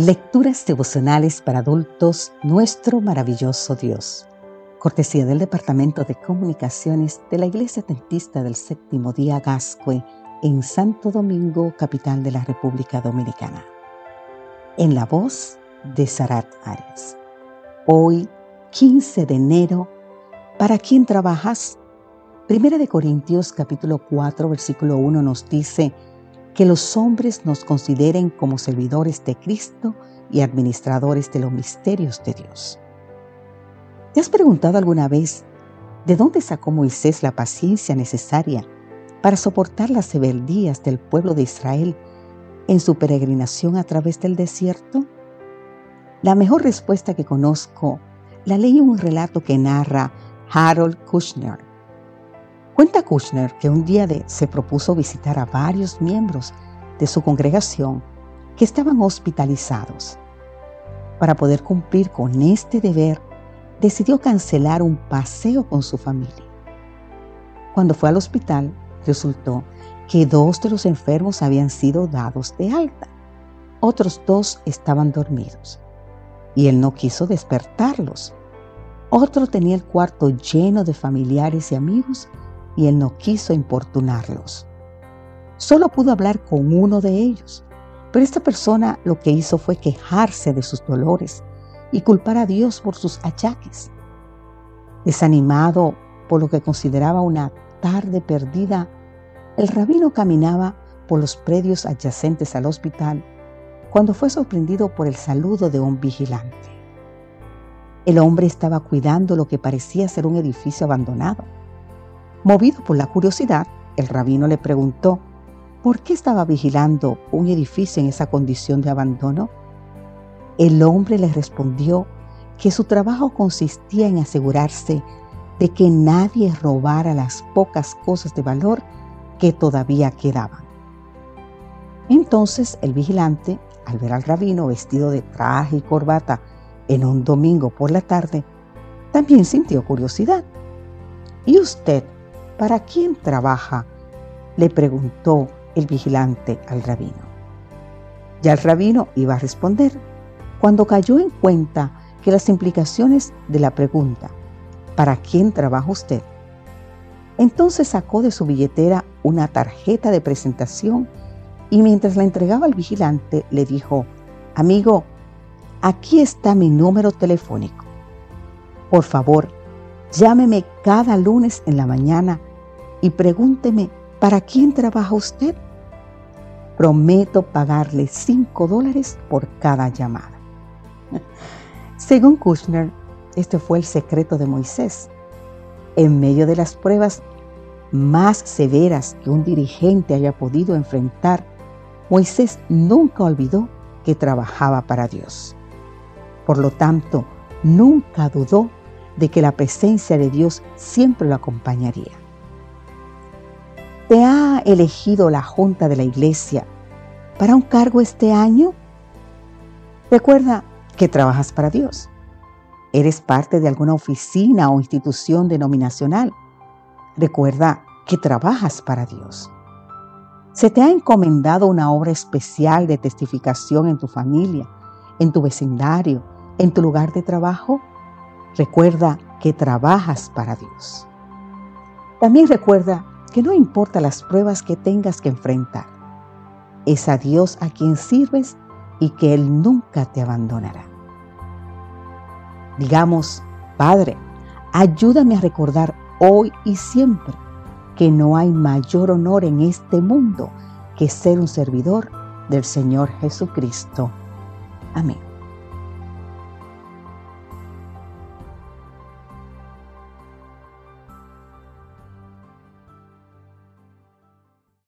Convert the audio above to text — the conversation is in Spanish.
Lecturas devocionales para adultos, nuestro maravilloso Dios. Cortesía del Departamento de Comunicaciones de la Iglesia Tentista del Séptimo Día Gascue en Santo Domingo, capital de la República Dominicana. En la voz de Sarat Arias. Hoy, 15 de enero, ¿para quién trabajas? Primera de Corintios capítulo 4, versículo 1 nos dice, que los hombres nos consideren como servidores de Cristo y administradores de los misterios de Dios. ¿Te has preguntado alguna vez de dónde sacó Moisés la paciencia necesaria para soportar las severidías del pueblo de Israel en su peregrinación a través del desierto? La mejor respuesta que conozco la leí en un relato que narra Harold Kushner, Cuenta Kushner que un día de, se propuso visitar a varios miembros de su congregación que estaban hospitalizados. Para poder cumplir con este deber, decidió cancelar un paseo con su familia. Cuando fue al hospital, resultó que dos de los enfermos habían sido dados de alta. Otros dos estaban dormidos y él no quiso despertarlos. Otro tenía el cuarto lleno de familiares y amigos y él no quiso importunarlos. Solo pudo hablar con uno de ellos, pero esta persona lo que hizo fue quejarse de sus dolores y culpar a Dios por sus achaques. Desanimado por lo que consideraba una tarde perdida, el rabino caminaba por los predios adyacentes al hospital cuando fue sorprendido por el saludo de un vigilante. El hombre estaba cuidando lo que parecía ser un edificio abandonado Movido por la curiosidad, el rabino le preguntó por qué estaba vigilando un edificio en esa condición de abandono. El hombre le respondió que su trabajo consistía en asegurarse de que nadie robara las pocas cosas de valor que todavía quedaban. Entonces el vigilante, al ver al rabino vestido de traje y corbata en un domingo por la tarde, también sintió curiosidad. ¿Y usted ¿Para quién trabaja? le preguntó el vigilante al rabino. Ya el rabino iba a responder cuando cayó en cuenta que las implicaciones de la pregunta, ¿para quién trabaja usted? Entonces sacó de su billetera una tarjeta de presentación y mientras la entregaba al vigilante le dijo, amigo, aquí está mi número telefónico. Por favor, llámeme cada lunes en la mañana y pregúnteme, ¿para quién trabaja usted? Prometo pagarle 5 dólares por cada llamada. Según Kushner, este fue el secreto de Moisés. En medio de las pruebas más severas que un dirigente haya podido enfrentar, Moisés nunca olvidó que trabajaba para Dios. Por lo tanto, nunca dudó de que la presencia de Dios siempre lo acompañaría. ¿Te ha elegido la Junta de la Iglesia para un cargo este año? Recuerda que trabajas para Dios. Eres parte de alguna oficina o institución denominacional. Recuerda que trabajas para Dios. ¿Se te ha encomendado una obra especial de testificación en tu familia, en tu vecindario, en tu lugar de trabajo? Recuerda que trabajas para Dios. También recuerda que no importa las pruebas que tengas que enfrentar, es a Dios a quien sirves y que Él nunca te abandonará. Digamos, Padre, ayúdame a recordar hoy y siempre que no hay mayor honor en este mundo que ser un servidor del Señor Jesucristo. Amén.